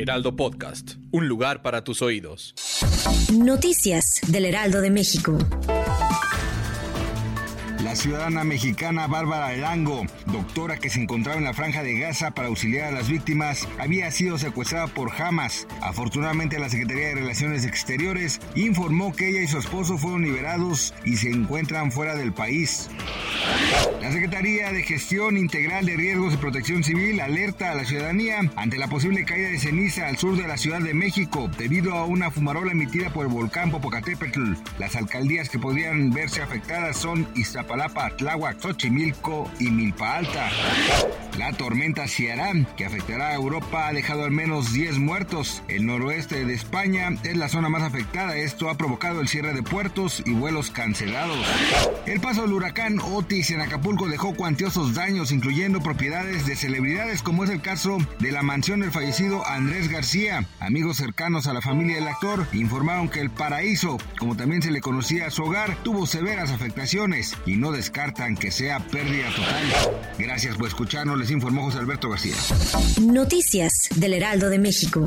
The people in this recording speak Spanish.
Heraldo Podcast, un lugar para tus oídos. Noticias del Heraldo de México. La ciudadana mexicana Bárbara Elango, doctora que se encontraba en la franja de Gaza para auxiliar a las víctimas, había sido secuestrada por Hamas. Afortunadamente la Secretaría de Relaciones Exteriores informó que ella y su esposo fueron liberados y se encuentran fuera del país. La Secretaría de Gestión Integral de Riesgos y Protección Civil alerta a la ciudadanía ante la posible caída de ceniza al sur de la Ciudad de México debido a una fumarola emitida por el volcán Popocatépetl. Las alcaldías que podrían verse afectadas son Iztapalapa, Tláhuac, Xochimilco y Milpa Alta. La tormenta Ciarán, que afectará a Europa, ha dejado al menos 10 muertos. El noroeste de España es la zona más afectada. Esto ha provocado el cierre de puertos y vuelos cancelados. El paso del huracán Otis en Acapulco dejó cuantiosos daños, incluyendo propiedades de celebridades, como es el caso de la mansión del fallecido Andrés García. Amigos cercanos a la familia del actor informaron que el paraíso, como también se le conocía a su hogar, tuvo severas afectaciones y no descartan que sea pérdida total. Gracias por escucharnos, les informó José Alberto García. Noticias del Heraldo de México.